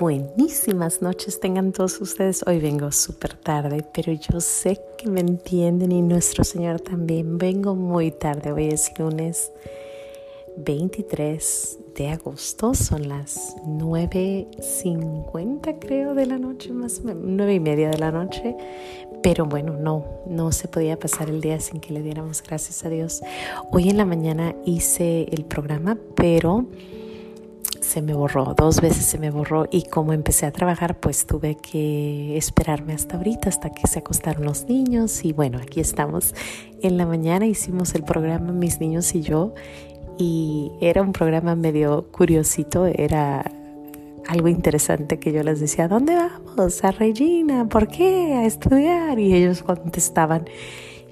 Buenísimas noches tengan todos ustedes. Hoy vengo súper tarde, pero yo sé que me entienden y nuestro Señor también. Vengo muy tarde. Hoy es lunes 23 de agosto. Son las 9.50 creo de la noche, más o menos, 9 y media de la noche. Pero bueno, no, no se podía pasar el día sin que le diéramos gracias a Dios. Hoy en la mañana hice el programa, pero se me borró, dos veces se me borró y como empecé a trabajar pues tuve que esperarme hasta ahorita, hasta que se acostaron los niños y bueno, aquí estamos. En la mañana hicimos el programa mis niños y yo y era un programa medio curiosito, era algo interesante que yo les decía, ¿dónde vamos? A Regina, ¿por qué? A estudiar. Y ellos contestaban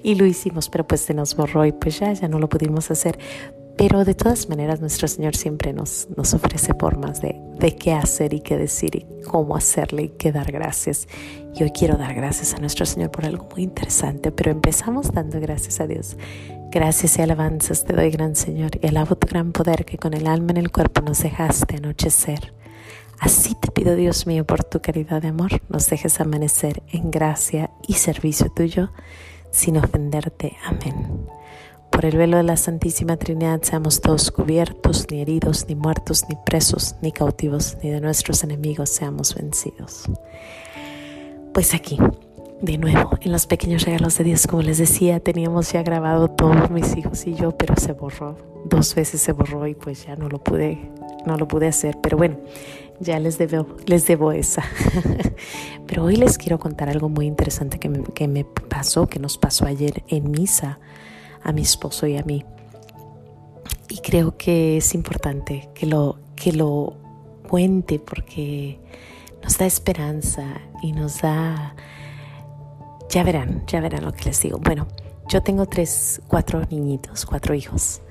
y lo hicimos, pero pues se nos borró y pues ya, ya no lo pudimos hacer. Pero de todas maneras nuestro Señor siempre nos, nos ofrece formas de, de qué hacer y qué decir y cómo hacerle y qué dar gracias. Y hoy quiero dar gracias a nuestro Señor por algo muy interesante, pero empezamos dando gracias a Dios. Gracias y alabanzas te doy, gran Señor, y alabo tu gran poder que con el alma en el cuerpo nos dejaste anochecer. Así te pido, Dios mío, por tu caridad de amor, nos dejes amanecer en gracia y servicio tuyo, sin ofenderte. Amén. Por el velo de la Santísima Trinidad seamos todos cubiertos, ni heridos, ni muertos, ni presos, ni cautivos, ni de nuestros enemigos seamos vencidos. Pues aquí, de nuevo, en los pequeños regalos de Dios, como les decía, teníamos ya grabado todos mis hijos y yo, pero se borró. Dos veces se borró y pues ya no lo pude, no lo pude hacer. Pero bueno, ya les debo, les debo esa. pero hoy les quiero contar algo muy interesante que me, que me pasó, que nos pasó ayer en misa a mi esposo y a mí. Y creo que es importante que lo, que lo cuente porque nos da esperanza y nos da... Ya verán, ya verán lo que les digo. Bueno, yo tengo tres, cuatro niñitos, cuatro hijos.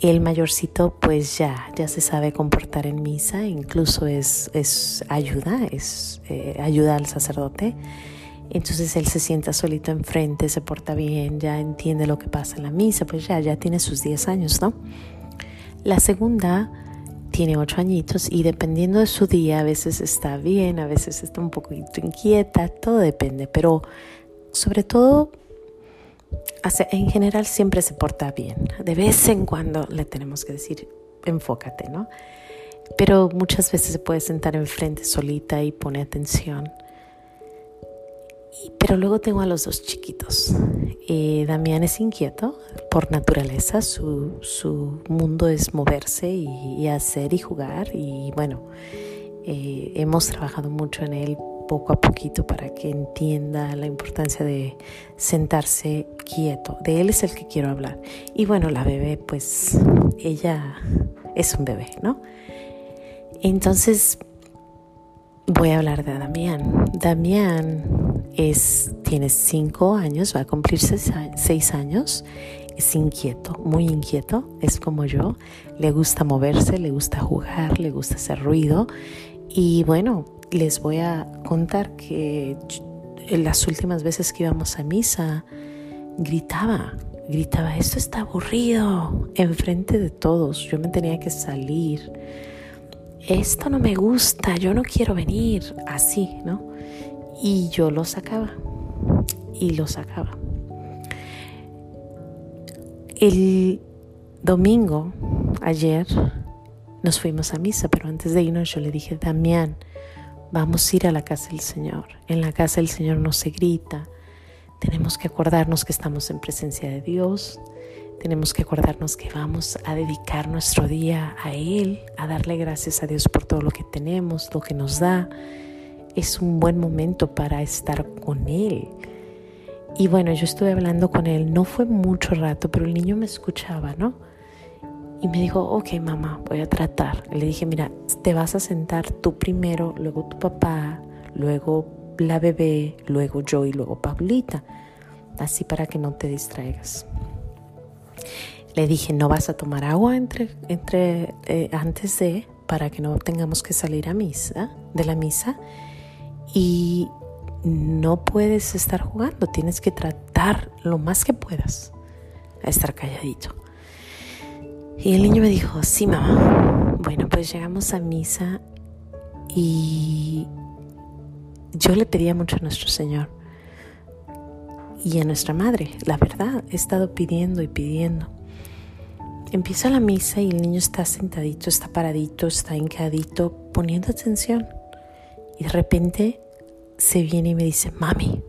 El mayorcito pues ya, ya se sabe comportar en misa, incluso es, es ayuda, es eh, ayuda al sacerdote. Entonces él se sienta solito enfrente, se porta bien, ya entiende lo que pasa en la misa, pues ya, ya tiene sus 10 años, ¿no? La segunda tiene 8 añitos y dependiendo de su día, a veces está bien, a veces está un poquito inquieta, todo depende, pero sobre todo, en general siempre se porta bien. De vez en cuando le tenemos que decir, enfócate, ¿no? Pero muchas veces se puede sentar enfrente solita y pone atención pero luego tengo a los dos chiquitos. Eh, Damián es inquieto por naturaleza, su, su mundo es moverse y, hacer y jugar y bueno, eh, hemos trabajado mucho en él poco a poquito para que entienda la importancia de sentarse quieto. De él es el que quiero hablar. Y bueno, la bebé, pues ella es un bebé, ¿no? Entonces voy a hablar de Damián. Damián es, tiene cinco años, va a cumplir seis años, es inquieto, muy inquieto, es como yo, le gusta moverse, le gusta jugar, le gusta hacer ruido. Y bueno, les voy a contar que las últimas veces que íbamos a misa, gritaba, gritaba, esto está aburrido, enfrente de todos, yo me tenía que salir, esto no me gusta, yo no quiero venir, así, ¿no? Y yo lo sacaba y lo sacaba. El domingo, ayer, nos fuimos a misa, pero antes de irnos yo le dije, Damián, vamos a ir a la casa del Señor. En la casa del Señor no se grita. Tenemos que acordarnos que estamos en presencia de Dios. Tenemos que acordarnos que vamos a dedicar nuestro día a Él, a darle gracias a Dios por todo lo que tenemos, lo que nos da es un buen momento para estar con él. Y bueno, yo estuve hablando con él, no fue mucho rato, pero el niño me escuchaba, ¿no? Y me dijo, ok mamá, voy a tratar. Le dije, mira, te vas a sentar tú primero, luego tu papá, luego la bebé, luego yo y luego Paulita, así para que no te distraigas. Le dije, no vas a tomar agua entre, entre, eh, antes de, para que no tengamos que salir a misa, de la misa y no puedes estar jugando, tienes que tratar lo más que puedas a estar calladito. Y el niño me dijo, sí, mamá. Bueno, pues llegamos a misa Y yo le pedía mucho a nuestro Señor y a nuestra madre, la verdad, he estado pidiendo y pidiendo. Empieza la misa y el niño está sentadito, está paradito, está hincadito, poniendo atención. Y de repente se viene y me dice, mami,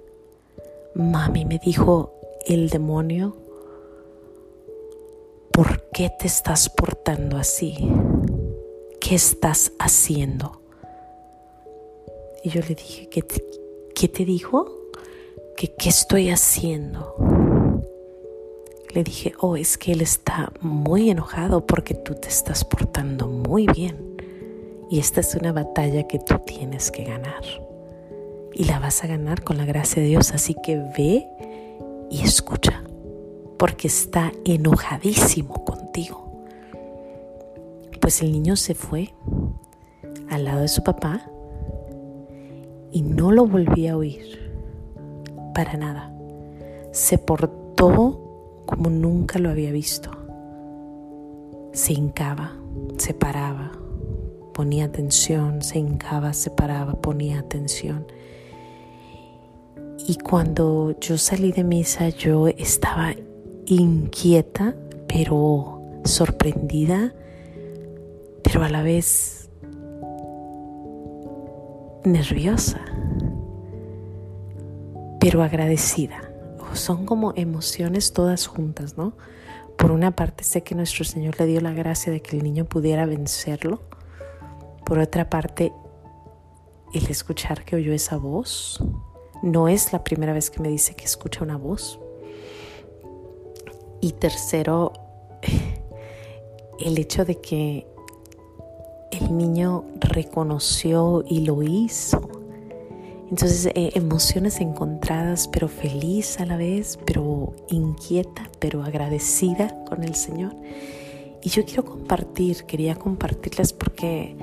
mami, me dijo el demonio, ¿por qué te estás portando así? ¿Qué estás haciendo? Y yo le dije, ¿qué te, qué te dijo? ¿Que qué estoy haciendo? Le dije, oh, es que él está muy enojado porque tú te estás portando muy bien. Y esta es una batalla que tú tienes que ganar. Y la vas a ganar con la gracia de Dios. Así que ve y escucha. Porque está enojadísimo contigo. Pues el niño se fue al lado de su papá y no lo volví a oír. Para nada. Se portó como nunca lo había visto. Se hincaba, se paraba, ponía atención, se hincaba, se paraba, ponía atención. Y cuando yo salí de misa yo estaba inquieta, pero sorprendida, pero a la vez nerviosa, pero agradecida son como emociones todas juntas, ¿no? Por una parte sé que nuestro Señor le dio la gracia de que el niño pudiera vencerlo. Por otra parte, el escuchar que oyó esa voz, no es la primera vez que me dice que escucha una voz. Y tercero, el hecho de que el niño reconoció y lo hizo entonces, eh, emociones encontradas, pero feliz a la vez, pero inquieta, pero agradecida con el Señor. Y yo quiero compartir, quería compartirles porque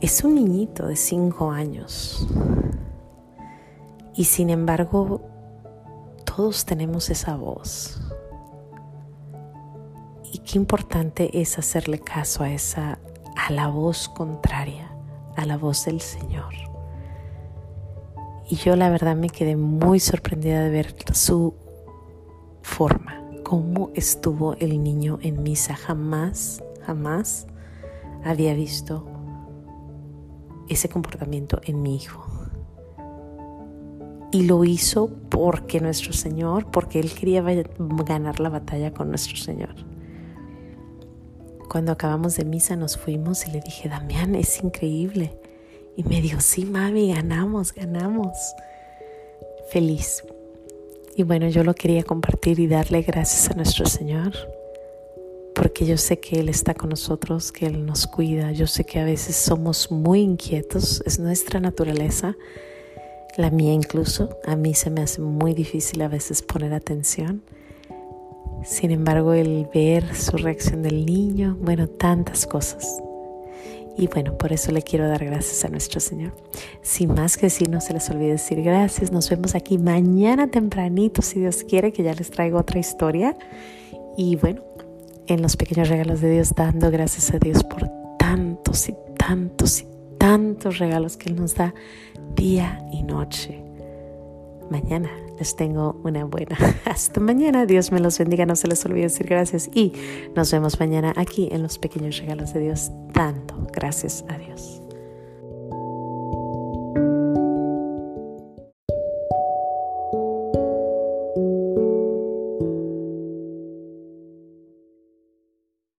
es un niñito de cinco años. Y sin embargo, todos tenemos esa voz. Y qué importante es hacerle caso a esa, a la voz contraria, a la voz del Señor. Y yo la verdad me quedé muy sorprendida de ver su forma, cómo estuvo el niño en misa. Jamás, jamás había visto ese comportamiento en mi hijo. Y lo hizo porque nuestro Señor, porque Él quería ganar la batalla con nuestro Señor. Cuando acabamos de misa nos fuimos y le dije, Damián, es increíble. Y me dijo, sí, mami, ganamos, ganamos. Feliz. Y bueno, yo lo quería compartir y darle gracias a nuestro Señor, porque yo sé que Él está con nosotros, que Él nos cuida. Yo sé que a veces somos muy inquietos, es nuestra naturaleza, la mía incluso. A mí se me hace muy difícil a veces poner atención. Sin embargo, el ver su reacción del niño, bueno, tantas cosas. Y bueno, por eso le quiero dar gracias a nuestro Señor. Sin más que decir, no se les olvide decir gracias. Nos vemos aquí mañana tempranito, si Dios quiere, que ya les traigo otra historia. Y bueno, en los pequeños regalos de Dios, dando gracias a Dios por tantos y tantos y tantos regalos que Él nos da día y noche. Mañana les tengo una buena. Hasta mañana. Dios me los bendiga. No se les olvide decir gracias. Y nos vemos mañana aquí en los pequeños regalos de Dios, dando gracias a Dios.